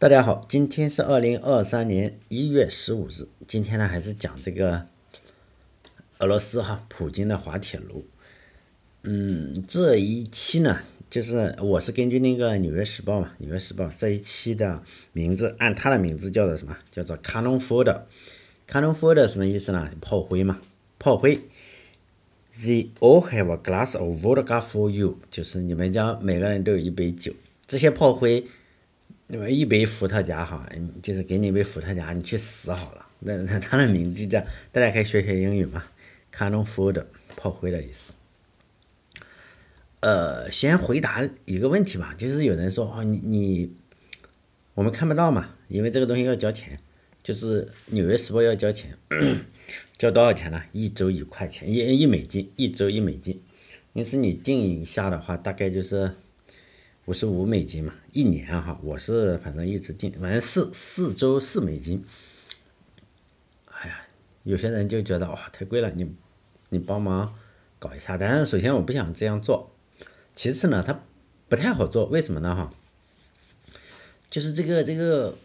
大家好，今天是二零二三年一月十五日。今天呢，还是讲这个俄罗斯哈普京的滑铁卢。嗯，这一期呢，就是我是根据那个《纽约时报》嘛，《纽约时报》这一期的名字按它的名字叫做什么？叫做 “Cannon Fodder”。Cannon Fodder 什么意思呢？炮灰嘛，炮灰。They all have a glass of vodka for you，就是你们家每个人都有一杯酒。这些炮灰。那么一杯伏特加哈，就是给你一杯伏特加，你去死好了。那那它的名字就叫，大家可以学学英语嘛，canon food，炮灰的意思。呃，先回答一个问题吧，就是有人说哦，你你我们看不到嘛，因为这个东西要交钱，就是《纽约时报》要交钱，交多少钱呢？一周一块钱，一一美金，一周一美金。因此你定一下的话，大概就是。五十五美金嘛，一年哈，我是反正一直定，反正四四周四美金。哎呀，有些人就觉得哇太贵了，你你帮忙搞一下。但是首先我不想这样做，其次呢，它不太好做，为什么呢哈？就是这个这个，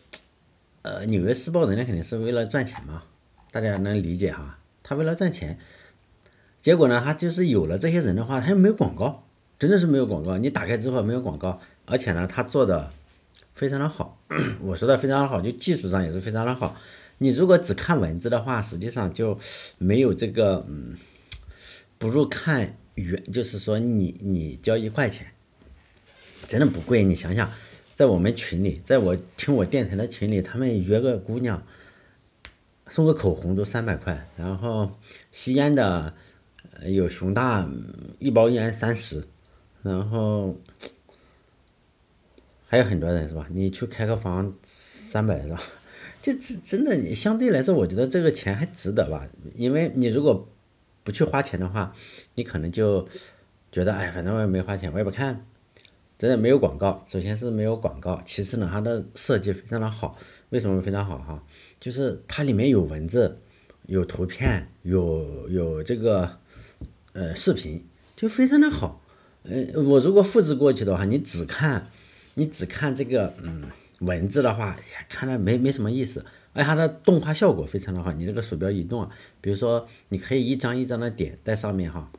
呃，纽约时报人家肯定是为了赚钱嘛，大家能理解哈？他为了赚钱，结果呢，他就是有了这些人的话，他又没有广告。真的是没有广告，你打开之后没有广告，而且呢，他做的非常的好。我说的非常的好，就技术上也是非常的好。你如果只看文字的话，实际上就没有这个嗯，不如看原，就是说你你交一块钱，真的不贵。你想想，在我们群里，在我听我电台的群里，他们约个姑娘送个口红都三百块，然后吸烟的有熊大一包烟三十。然后还有很多人是吧？你去开个房三百是吧？就真真的你，相对来说，我觉得这个钱还值得吧。因为你如果不去花钱的话，你可能就觉得哎，反正我也没花钱，我也不看。真的没有广告，首先是没有广告，其次呢，它的设计非常的好。为什么非常好哈？就是它里面有文字、有图片、有有这个呃视频，就非常的好。嗯，我如果复制过去的话，你只看，你只看这个嗯文字的话，看了没没什么意思。而且它的动画效果非常的好，你这个鼠标移动，比如说你可以一张一张的点在上面哈。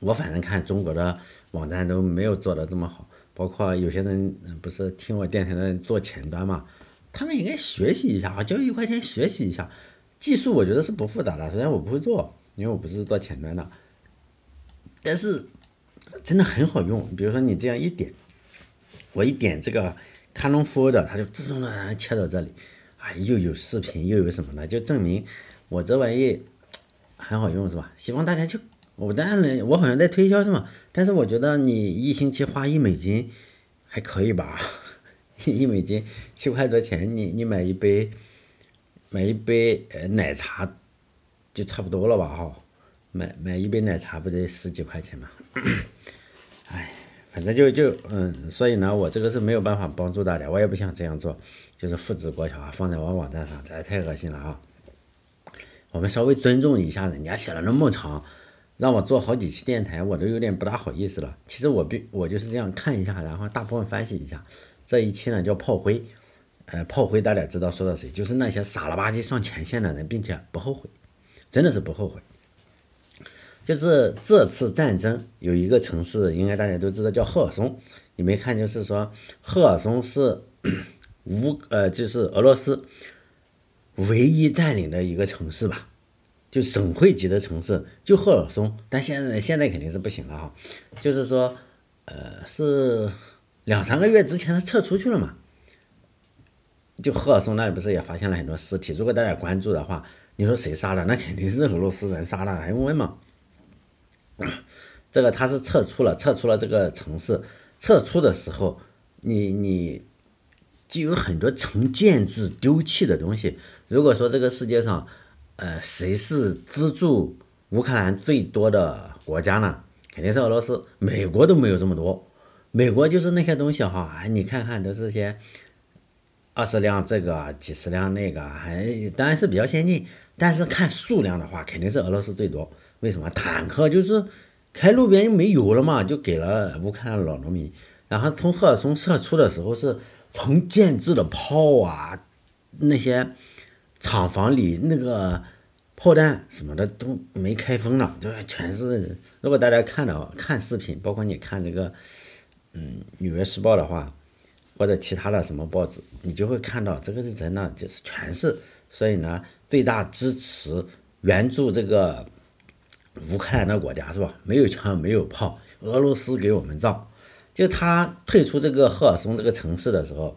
我反正看中国的网站都没有做的这么好，包括有些人不是听我电台的做前端嘛，他们应该学习一下啊，交一块钱学习一下。技术我觉得是不复杂的，虽然我不会做，因为我不是做前端的，但是。真的很好用，比如说你这样一点，我一点这个 Canon Folder，它就自动的切到这里，啊，又有视频又有什么的，就证明我这玩意很好用是吧？希望大家去，我当然我好像在推销是吗？但是我觉得你一星期花一美金还可以吧，一美金七块多钱，你你买一杯买一杯呃奶茶就差不多了吧哈，买买一杯奶茶不得十几块钱吗？反正就就嗯，所以呢，我这个是没有办法帮助大家，我也不想这样做，就是复制过桥啊，放在我网站上，这太恶心了啊！我们稍微尊重一下人家写了那么长，让我做好几期电台，我都有点不大好意思了。其实我并我就是这样看一下，然后大部分分析一下。这一期呢叫炮灰，呃，炮灰大家知道说的谁？就是那些傻了吧唧上前线的人，并且不后悔，真的是不后悔。就是这次战争有一个城市，应该大家都知道叫赫尔松。你没看，就是说赫尔松是 乌呃，就是俄罗斯唯一占领的一个城市吧？就省会级的城市，就赫尔松。但现在现在肯定是不行了哈。就是说，呃，是两三个月之前他撤出去了嘛？就赫尔松那里不是也发现了很多尸体？如果大家关注的话，你说谁杀的？那肯定是俄罗斯人杀的，还用问吗？这个他是撤出了，撤出了这个城市。撤出的时候，你你就有很多成建制丢弃的东西。如果说这个世界上，呃，谁是资助乌克兰最多的国家呢？肯定是俄罗斯。美国都没有这么多，美国就是那些东西哈，哎，你看看都是些二十辆这个，几十辆那个，还当然是比较先进。但是看数量的话，肯定是俄罗斯最多。为什么坦克就是开路边又没油了嘛？就给了乌克兰老农民。然后从赫尔松撤出的时候是从建制的炮啊，那些厂房里那个炮弹什么的都没开封呢，就全是。如果大家看到看视频，包括你看这个，嗯，《纽约时报》的话，或者其他的什么报纸，你就会看到这个是真的，就是全是。所以呢，最大支持援助这个乌克兰的国家是吧？没有枪，没有炮，俄罗斯给我们造。就他退出这个赫尔松这个城市的时候，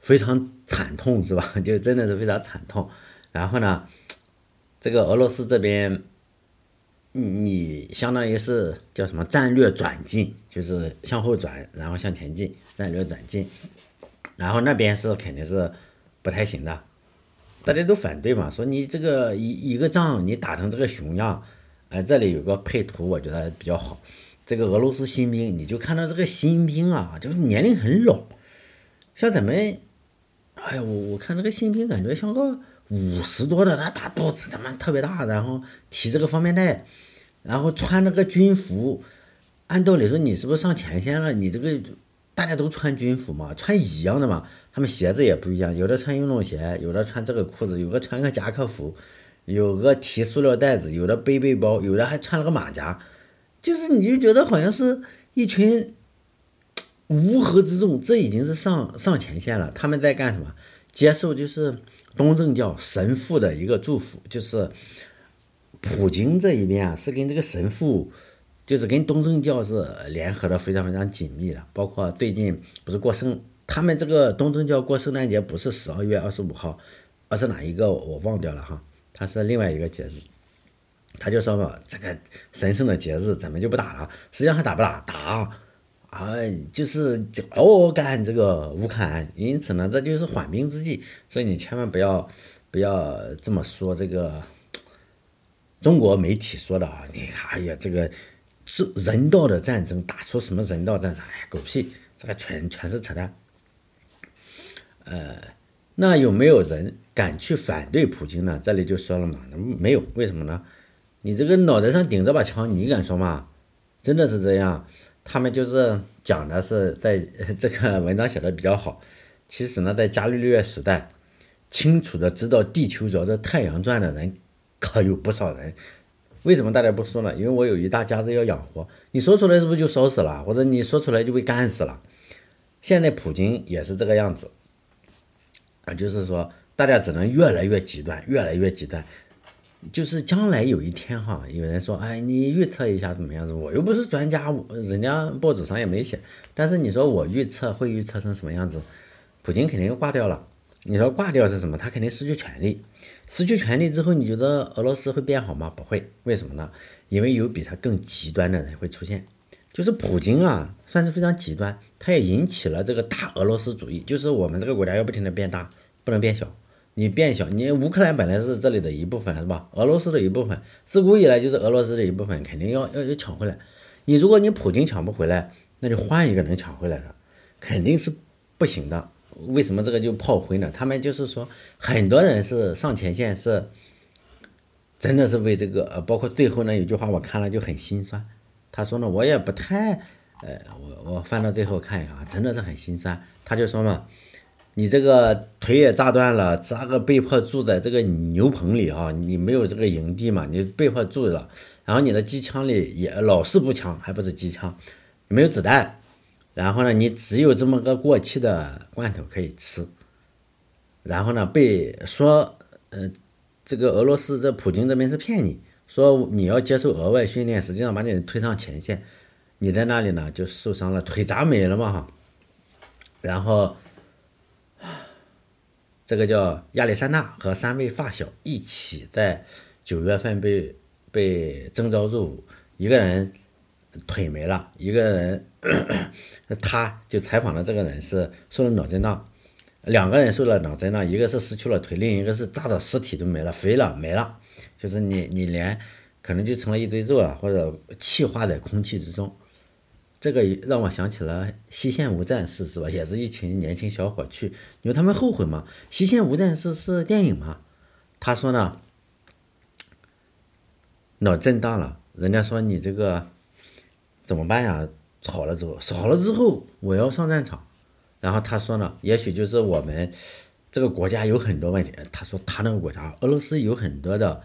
非常惨痛是吧？就真的是非常惨痛。然后呢，这个俄罗斯这边，你相当于是叫什么战略转进，就是向后转，然后向前进，战略转进。然后那边是肯定是不太行的，大家都反对嘛，说你这个一一个仗你打成这个熊样，哎，这里有个配图，我觉得比较好。这个俄罗斯新兵，你就看到这个新兵啊，就是年龄很老，像咱们，哎呀，我我看这个新兵感觉像个五十多的，那大肚子他妈特别大，然后提这个方便袋，然后穿那个军服，按道理说你是不是上前线了？你这个大家都穿军服嘛，穿一样的嘛，他们鞋子也不一样，有的穿运动鞋，有的穿这个裤子，有个穿个夹克服，有个提塑料袋子，有的背背包，有的还穿了个马甲。就是你就觉得好像是一群乌合之众，这已经是上上前线了。他们在干什么？接受就是东正教神父的一个祝福，就是普京这一边啊，是跟这个神父，就是跟东正教是联合的非常非常紧密的。包括最近不是过圣，他们这个东正教过圣诞节不是十二月二十五号，而是哪一个我忘掉了哈，它是另外一个节日。他就说嘛，这个神圣的节日咱们就不打了。实际上还打不打？打，啊，就是就嗷嗷干这个乌克兰。因此呢，这就是缓兵之计。所以你千万不要不要这么说。这个中国媒体说的啊，你，哎呀，这个是人道的战争，打出什么人道战争？哎，狗屁，这个全全是扯淡。呃，那有没有人敢去反对普京呢？这里就说了嘛，没有，为什么呢？你这个脑袋上顶着把枪，你敢说吗？真的是这样？他们就是讲的是在这个文章写的比较好。其实呢，在伽利略时代，清楚的知道地球绕着太阳转的人可有不少人。为什么大家不说呢？因为我有一大家子要养活。你说出来是不是就烧死了？或者你说出来就被干死了？现在普京也是这个样子啊，就是说大家只能越来越极端，越来越极端。就是将来有一天哈，有人说，哎，你预测一下怎么样子？我又不是专家，人家报纸上也没写。但是你说我预测会预测成什么样子？普京肯定又挂掉了。你说挂掉是什么？他肯定失去权力。失去权力之后，你觉得俄罗斯会变好吗？不会。为什么呢？因为有比他更极端的人会出现。就是普京啊，算是非常极端，他也引起了这个大俄罗斯主义。就是我们这个国家要不停的变大，不能变小。你变小，你乌克兰本来是这里的一部分，是吧？俄罗斯的一部分，自古以来就是俄罗斯的一部分，肯定要要要抢回来。你如果你普京抢不回来，那就换一个能抢回来的，肯定是不行的。为什么这个就炮灰呢？他们就是说，很多人是上前线，是真的是为这个，呃，包括最后呢，有句话我看了就很心酸。他说呢，我也不太，呃，我我翻到最后看一看，真的是很心酸。他就说嘛。你这个腿也炸断了，这个被迫住在这个牛棚里啊，你没有这个营地嘛，你被迫住了。然后你的机枪里也老是步枪，还不是机枪，没有子弹。然后呢，你只有这么个过期的罐头可以吃。然后呢，被说，呃，这个俄罗斯这普京这边是骗你，说你要接受额外训练，实际上把你推上前线，你在那里呢就受伤了，腿砸没了嘛哈。然后。这个叫亚历山大和三位发小一起在九月份被被征召入伍，一个人腿没了，一个人 他就采访的这个人是受了脑震荡，两个人受了脑震荡，一个是失去了腿，另一个是炸的尸体都没了，飞了没了，就是你你连可能就成了一堆肉了，或者气化在空气之中。这个让我想起了《西线无战事》，是吧？也是一群年轻小伙去，因为他们后悔嘛。《西线无战事》是电影嘛？他说呢，脑震荡了，人家说你这个怎么办呀？好了之后，好了之后我要上战场，然后他说呢，也许就是我们这个国家有很多问题。他说他那个国家俄罗斯有很多的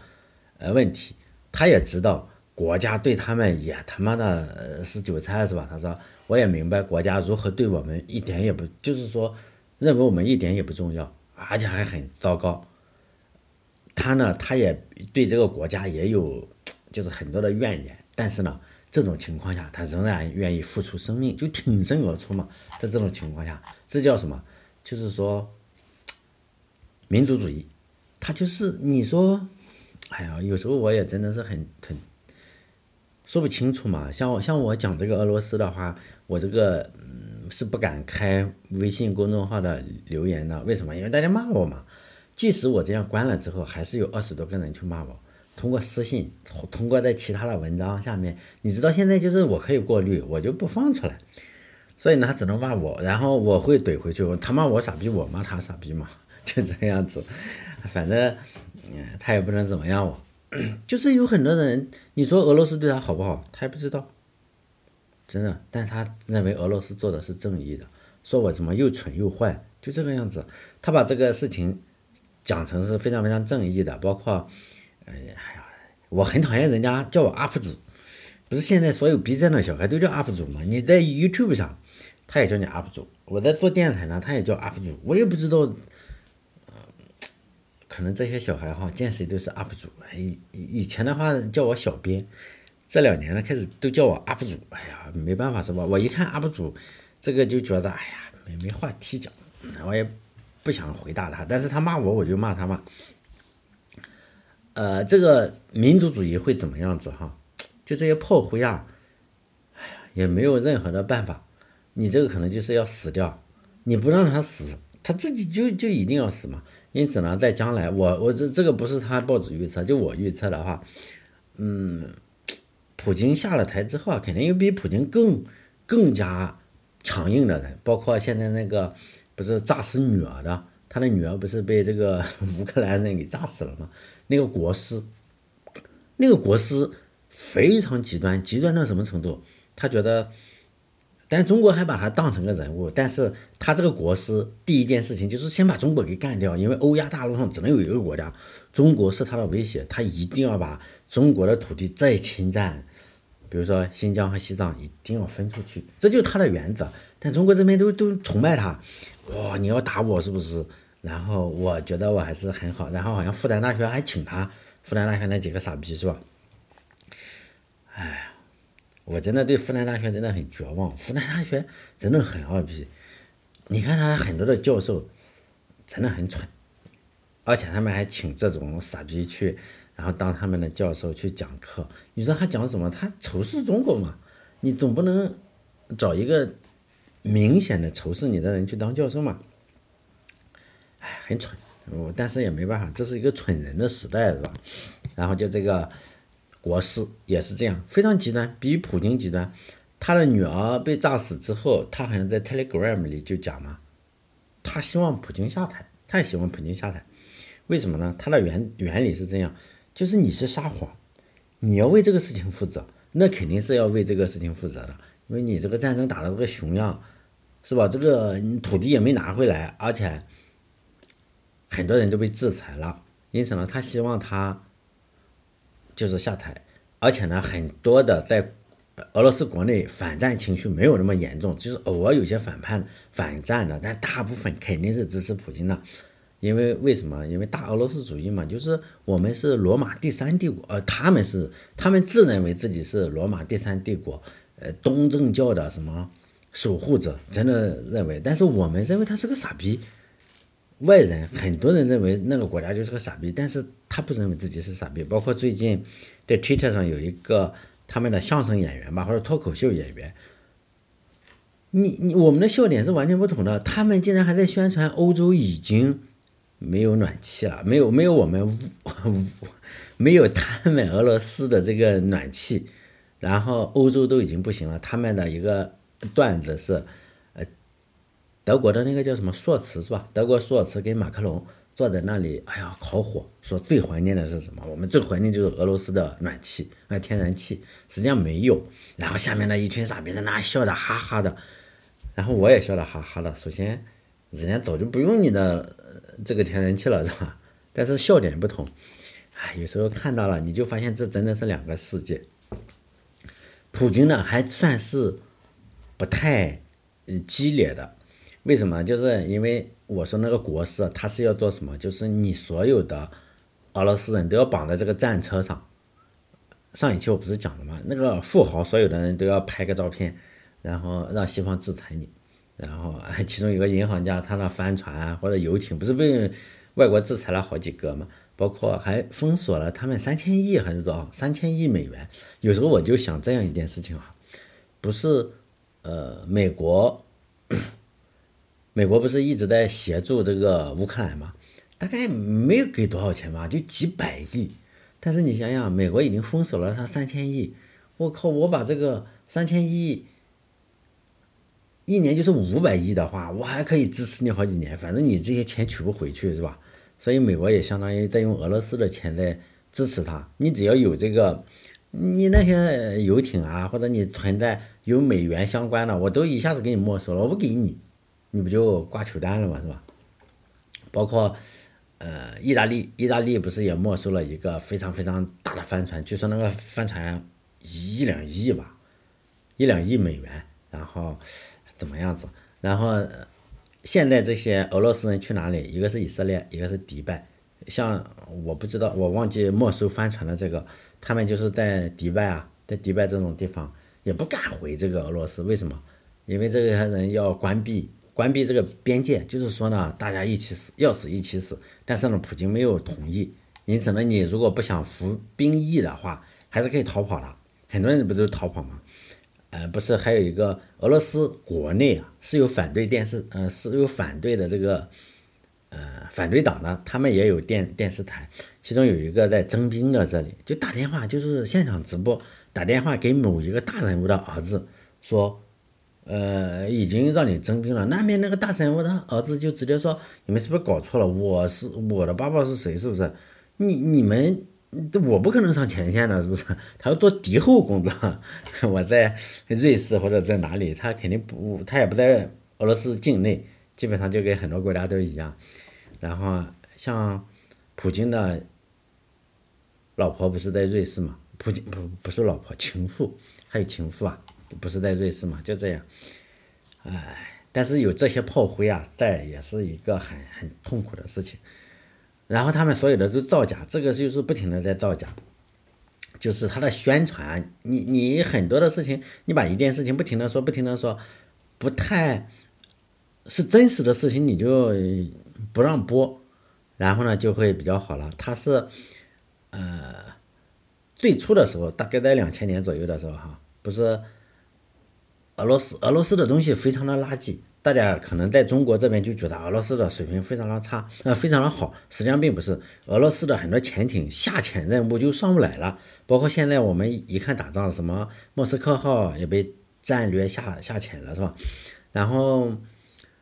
呃问题，他也知道国家对他们也他妈的是韭菜是吧？他说我也明白国家如何对我们一点也不，就是说认为我们一点也不重要，而且还很糟糕。他呢，他也对这个国家也有就是很多的怨言，但是呢。这种情况下，他仍然愿意付出生命，就挺身而出嘛。在这种情况下，这叫什么？就是说，民族主义。他就是你说，哎呀，有时候我也真的是很很说不清楚嘛。像我像我讲这个俄罗斯的话，我这个嗯是不敢开微信公众号的留言的。为什么？因为大家骂我嘛。即使我这样关了之后，还是有二十多个人去骂我。通过私信，通过在其他的文章下面，你知道现在就是我可以过滤，我就不放出来，所以呢，他只能骂我，然后我会怼回去，他骂我傻逼，我骂他傻逼嘛，就这样子，反正，嗯，他也不能怎么样我，就是有很多人，你说俄罗斯对他好不好，他也不知道，真的，但他认为俄罗斯做的是正义的，说我怎么又蠢又坏，就这个样子，他把这个事情讲成是非常非常正义的，包括。哎呀，我很讨厌人家叫我 UP 主，不是现在所有 B 站的小孩都叫 UP 主吗？你在 YouTube 上，他也叫你 UP 主；我在做电台呢，他也叫 UP 主。我也不知道，呃，可能这些小孩哈，见谁都是 UP 主。以以前的话叫我小编，这两年呢开始都叫我 UP 主。哎呀，没办法是吧？我一看 UP 主，这个就觉得哎呀，没没话题讲，我也不想回答他。但是他骂我，我就骂他嘛。呃，这个民族主义会怎么样子哈？就这些炮灰啊，哎呀，也没有任何的办法。你这个可能就是要死掉，你不让他死，他自己就就一定要死嘛。因此呢，在将来，我我这这个不是他报纸预测，就我预测的话，嗯，普京下了台之后啊，肯定有比普京更更加强硬的人，包括现在那个不是炸死女儿的。他的女儿不是被这个 乌克兰人给炸死了吗？那个国师，那个国师非常极端，极端到什么程度？他觉得，但中国还把他当成个人物，但是他这个国师第一件事情就是先把中国给干掉，因为欧亚大陆上只能有一个国家，中国是他的威胁，他一定要把中国的土地再侵占。比如说新疆和西藏一定要分出去，这就是他的原则。但中国这边都都崇拜他，哇！你要打我是不是？然后我觉得我还是很好。然后好像复旦大学还请他，复旦大学那几个傻逼是吧？哎呀，我真的对复旦大学真的很绝望。复旦大学真的很二逼，你看他很多的教授真的很蠢，而且他们还请这种傻逼去。然后当他们的教授去讲课，你说他讲什么？他仇视中国嘛？你总不能找一个明显的仇视你的人去当教授嘛？哎，很蠢，我但是也没办法，这是一个蠢人的时代，是吧？然后就这个国师也是这样，非常极端，比普京极端。他的女儿被炸死之后，他好像在 Telegram 里就讲嘛，他希望普京下台，他也希望普京下台。为什么呢？他的原原理是这样。就是你是撒谎，你要为这个事情负责，那肯定是要为这个事情负责的，因为你这个战争打的这个熊样，是吧？这个你土地也没拿回来，而且很多人都被制裁了，因此呢，他希望他就是下台，而且呢，很多的在俄罗斯国内反战情绪没有那么严重，就是偶尔有些反叛反战的，但大部分肯定是支持普京的。因为为什么？因为大俄罗斯主义嘛，就是我们是罗马第三帝国，呃，他们是他们自认为自己是罗马第三帝国，呃，东正教的什么守护者，真的认为，但是我们认为他是个傻逼。外人很多人认为那个国家就是个傻逼，但是他不认为自己是傻逼。包括最近在 Twitter 上有一个他们的相声演员吧，或者脱口秀演员，你你我们的笑点是完全不同的，他们竟然还在宣传欧洲已经。没有暖气了，没有没有我们，没有他们俄罗斯的这个暖气，然后欧洲都已经不行了。他们的一个段子是，德国的那个叫什么朔茨是吧？德国朔茨跟马克龙坐在那里，哎呀，烤火，说最怀念的是什么？我们最怀念就是俄罗斯的暖气，那天然气，实际上没有。然后下面的一群傻逼在那笑的哈哈的，然后我也笑的哈哈的。首先，人家早就不用你的这个天然气了，是吧？但是笑点不同。哎，有时候看到了，你就发现这真的是两个世界。普京呢，还算是不太激烈的。为什么？就是因为我说那个国师，他是要做什么？就是你所有的俄罗斯人都要绑在这个战车上。上一期我不是讲了吗？那个富豪所有的人都要拍个照片，然后让西方制裁你。然后 其中有个银行家，他那帆船或者游艇不是被外国制裁了好几个吗？包括还封锁了他们三千亿还是多少？三千亿美元。有时候我就想这样一件事情啊，不是呃美国，美国不是一直在协助这个乌克兰吗？大概没有给多少钱吧，就几百亿。但是你想想，美国已经封锁了他三千亿，我靠！我把这个三千亿一年就是五百亿的话，我还可以支持你好几年。反正你这些钱取不回去，是吧？所以美国也相当于在用俄罗斯的钱在支持他。你只要有这个，你那些游艇啊，或者你存在有美元相关的，我都一下子给你没收了，我不给你，你不就挂球单了嘛，是吧？包括。呃，意大利，意大利不是也没收了一个非常非常大的帆船？据说那个帆船一两亿吧，一两亿美元。然后怎么样子？然后现在这些俄罗斯人去哪里？一个是以色列，一个是迪拜。像我不知道，我忘记没收帆船的这个，他们就是在迪拜啊，在迪拜这种地方也不敢回这个俄罗斯。为什么？因为这个人要关闭。关闭这个边界，就是说呢，大家一起死，要死一起死。但是呢，普京没有同意，因此呢，你如果不想服兵役的话，还是可以逃跑的。很多人不都逃跑吗？呃，不是，还有一个俄罗斯国内啊，是有反对电视，呃，是有反对的这个，呃，反对党的，他们也有电电视台，其中有一个在征兵的这里，就打电话，就是现场直播，打电话给某一个大人物的儿子说。呃，已经让你征兵了。那边那个大神，我的儿子就直接说：“你们是不是搞错了？我是我的爸爸是谁？是不是？你你们我不可能上前线的，是不是？他要做敌后工作。我在瑞士或者在哪里，他肯定不，他也不在俄罗斯境内，基本上就跟很多国家都一样。然后像普京的老婆不是在瑞士嘛？普京不不是老婆，情妇还有情妇啊。”不是在瑞士嘛？就这样，哎，但是有这些炮灰啊，在也是一个很很痛苦的事情。然后他们所有的都造假，这个就是不停的在造假，就是他的宣传。你你很多的事情，你把一件事情不停的说，不停的说，不太是真实的事情，你就不让播，然后呢就会比较好了。他是呃最初的时候，大概在两千年左右的时候哈，不是。俄罗斯俄罗斯的东西非常的垃圾，大家可能在中国这边就觉得俄罗斯的水平非常的差，呃，非常的好，实际上并不是。俄罗斯的很多潜艇下潜任务就上不来了，包括现在我们一看打仗，什么莫斯科号也被战略下下潜了，是吧？然后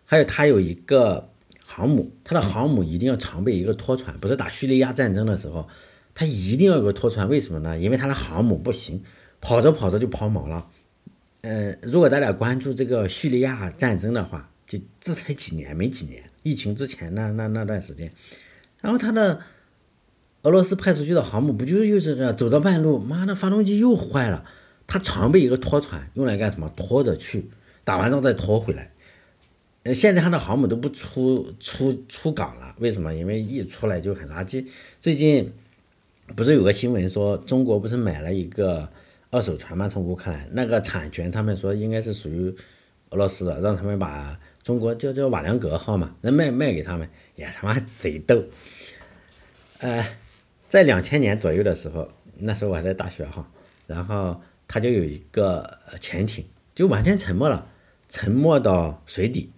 还有它有一个航母，它的航母一定要常备一个拖船，不是打叙利亚战争的时候，它一定要有个拖船，为什么呢？因为它的航母不行，跑着跑着就抛锚了。呃，如果大家关注这个叙利亚战争的话，就这才几年，没几年，疫情之前那那那段时间，然后他的俄罗斯派出去的航母不就又是个走到半路，妈的发动机又坏了，他常备一个拖船，用来干什么？拖着去，打完仗再拖回来。呃，现在他的航母都不出出出港了，为什么？因为一出来就很垃圾。最近不是有个新闻说，中国不是买了一个？二手船嘛，从乌克兰那个产权，他们说应该是属于俄罗斯的，让他们把中国叫叫瓦良格号嘛，那卖卖给他们，也他妈贼逗。呃，在两千年左右的时候，那时候我还在大学哈，然后他就有一个潜艇，就完全沉没了，沉没到水底。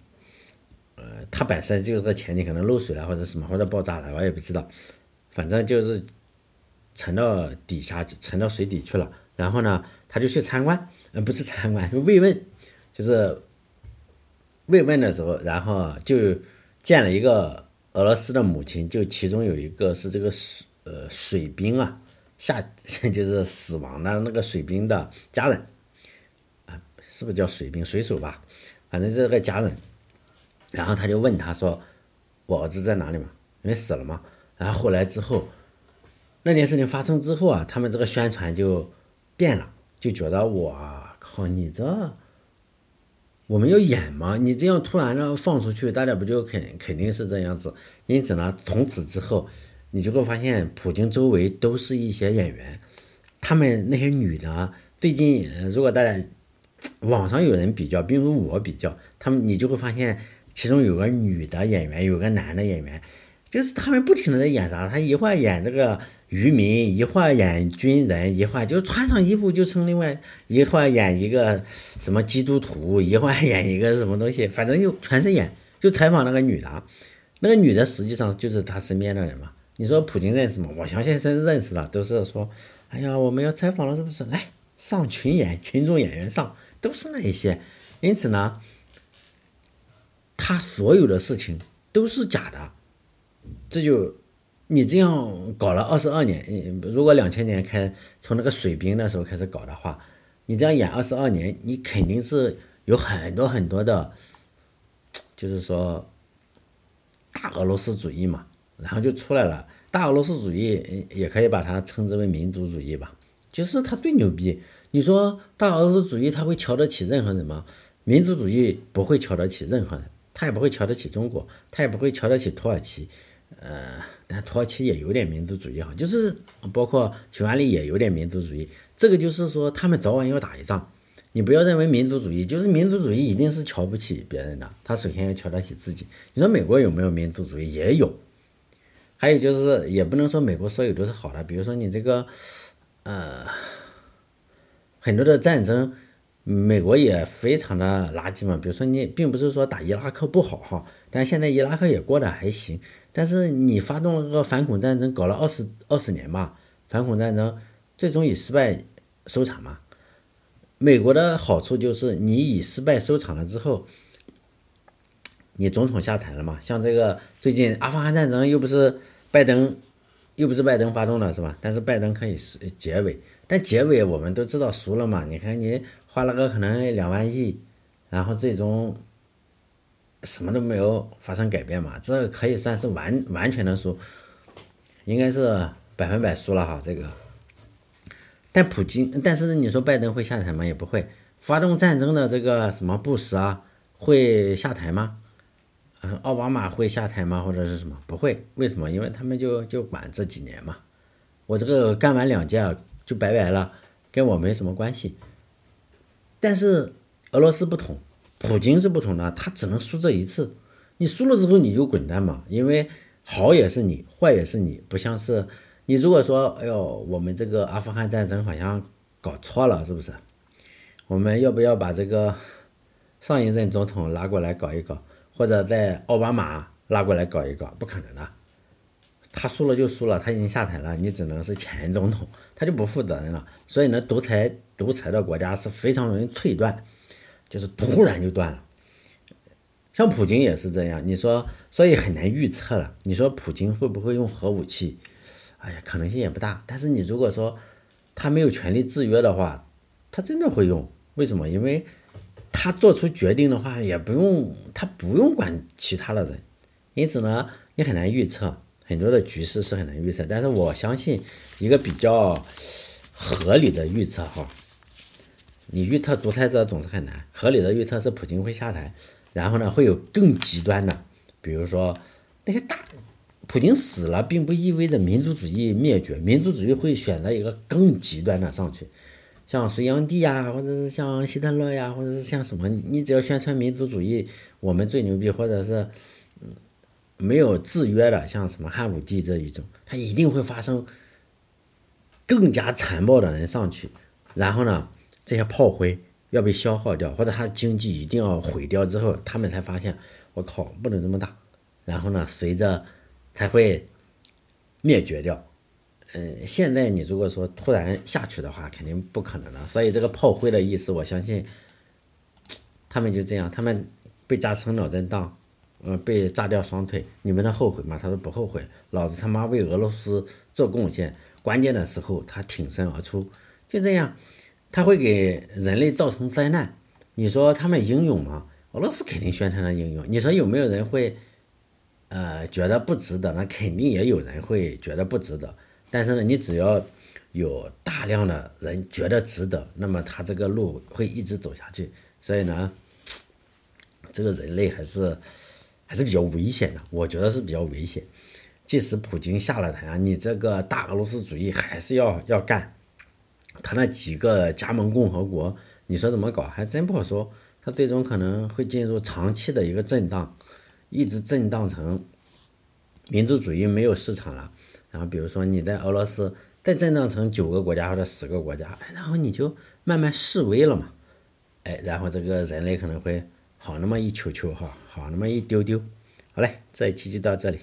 呃，它本身就是个潜艇，可能漏水了或者什么，或者爆炸了，我也不知道，反正就是沉到底下，沉到水底去了。然后呢，他就去参观，呃，不是参观，慰问，就是慰问的时候，然后就见了一个俄罗斯的母亲，就其中有一个是这个水呃水兵啊，下 就是死亡的那个水兵的家人，啊，是不是叫水兵水手吧？反正是个家人。然后他就问他说：“我儿子在哪里嘛？因为死了嘛。”然后后来之后，那件事情发生之后啊，他们这个宣传就变了，就觉得我靠，你这我们要演吗？你这样突然的放出去，大家不就肯肯定是这样子？因此呢，从此之后，你就会发现普京周围都是一些演员，他们那些女的，最近如果大家网上有人比较，比如我比较，他们你就会发现，其中有个女的演员，有个男的演员。就是他们不停的在演啥，他一会儿演这个渔民，一会儿演军人，一会儿就穿上衣服就成另外，一会儿演一个什么基督徒，一会儿演一个什么东西，反正就全是演。就采访那个女的，那个女的实际上就是他身边的人嘛。你说普京认识吗？我相信是认识的，都是说，哎呀，我们要采访了，是不是？来上群演，群众演员上，都是那一些。因此呢，他所有的事情都是假的。这就你这样搞了二十二年，如果两千年开从那个水兵那时候开始搞的话，你这样演二十二年，你肯定是有很多很多的，就是说大俄罗斯主义嘛，然后就出来了。大俄罗斯主义也可以把它称之为民族主义吧，就是他最牛逼。你说大俄罗斯主义他会瞧得起任何人吗？民族主义不会瞧得起任何人，他也不会瞧得起中国，他也不会瞧得起土耳其。呃，但土耳其也有点民族主义哈，就是包括匈牙利也有点民族主义。这个就是说，他们早晚要打一仗。你不要认为民族主义就是民族主义一定是瞧不起别人的，他首先要瞧得起自己。你说美国有没有民族主义？也有。还有就是，也不能说美国所有都是好的。比如说你这个，呃，很多的战争，美国也非常的垃圾嘛。比如说你并不是说打伊拉克不好哈，但现在伊拉克也过得还行。但是你发动了个反恐战争，搞了二十二十年吧，反恐战争最终以失败收场嘛。美国的好处就是你以失败收场了之后，你总统下台了嘛。像这个最近阿富汗战争又不是拜登，又不是拜登发动的是吧？但是拜登可以是结尾，但结尾我们都知道输了嘛。你看你花了个可能两万亿，然后最终。什么都没有发生改变嘛，这可以算是完完全的输，应该是百分百输了哈这个。但普京，但是你说拜登会下台吗？也不会。发动战争的这个什么布什啊，会下台吗？嗯，奥巴马会下台吗？或者是什么？不会。为什么？因为他们就就管这几年嘛。我这个干完两届就拜拜了，跟我没什么关系。但是俄罗斯不同。普京是不同的，他只能输这一次。你输了之后你就滚蛋嘛，因为好也是你，坏也是你，不像是你如果说，哎呦，我们这个阿富汗战争好像搞错了，是不是？我们要不要把这个上一任总统拉过来搞一搞，或者在奥巴马拉过来搞一搞？不可能的，他输了就输了，他已经下台了，你只能是前总统，他就不负责任了。所以呢，独裁独裁的国家是非常容易退断。就是突然就断了，像普京也是这样。你说，所以很难预测了。你说普京会不会用核武器？哎呀，可能性也不大。但是你如果说他没有权力制约的话，他真的会用。为什么？因为他做出决定的话，也不用他不用管其他的人。因此呢，你很难预测很多的局势是很难预测。但是我相信一个比较合理的预测哈。你预测独裁者总是很难，合理的预测是普京会下台，然后呢会有更极端的，比如说那些大，普京死了并不意味着民族主义灭绝，民族主义会选择一个更极端的上去，像隋炀帝呀，或者是像希特勒呀，或者是像什么，你只要宣传民族主义，我们最牛逼，或者是嗯没有制约的，像什么汉武帝这一种，他一定会发生更加残暴的人上去，然后呢？这些炮灰要被消耗掉，或者他的经济一定要毁掉之后，他们才发现，我靠，不能这么打。然后呢，随着才会灭绝掉。嗯，现在你如果说突然下去的话，肯定不可能的。所以这个炮灰的意思，我相信他们就这样，他们被炸成脑震荡，嗯，被炸掉双腿，你们能后悔吗？他说不后悔，老子他妈为俄罗斯做贡献，关键的时候他挺身而出，就这样。他会给人类造成灾难，你说他们英勇吗？俄罗斯肯定宣传的英勇。你说有没有人会，呃，觉得不值得？那肯定也有人会觉得不值得。但是呢，你只要有大量的人觉得值得，那么他这个路会一直走下去。所以呢，这个人类还是还是比较危险的，我觉得是比较危险。即使普京下了台啊，你这个大俄罗斯主义还是要要干。他那几个加盟共和国，你说怎么搞还真不好说。他最终可能会进入长期的一个震荡，一直震荡成民族主义没有市场了。然后比如说你在俄罗斯再震荡成九个国家或者十个国家，然后你就慢慢示威了嘛。哎，然后这个人类可能会好那么一球球哈，好那么一丢丢。好嘞，这一期就到这里。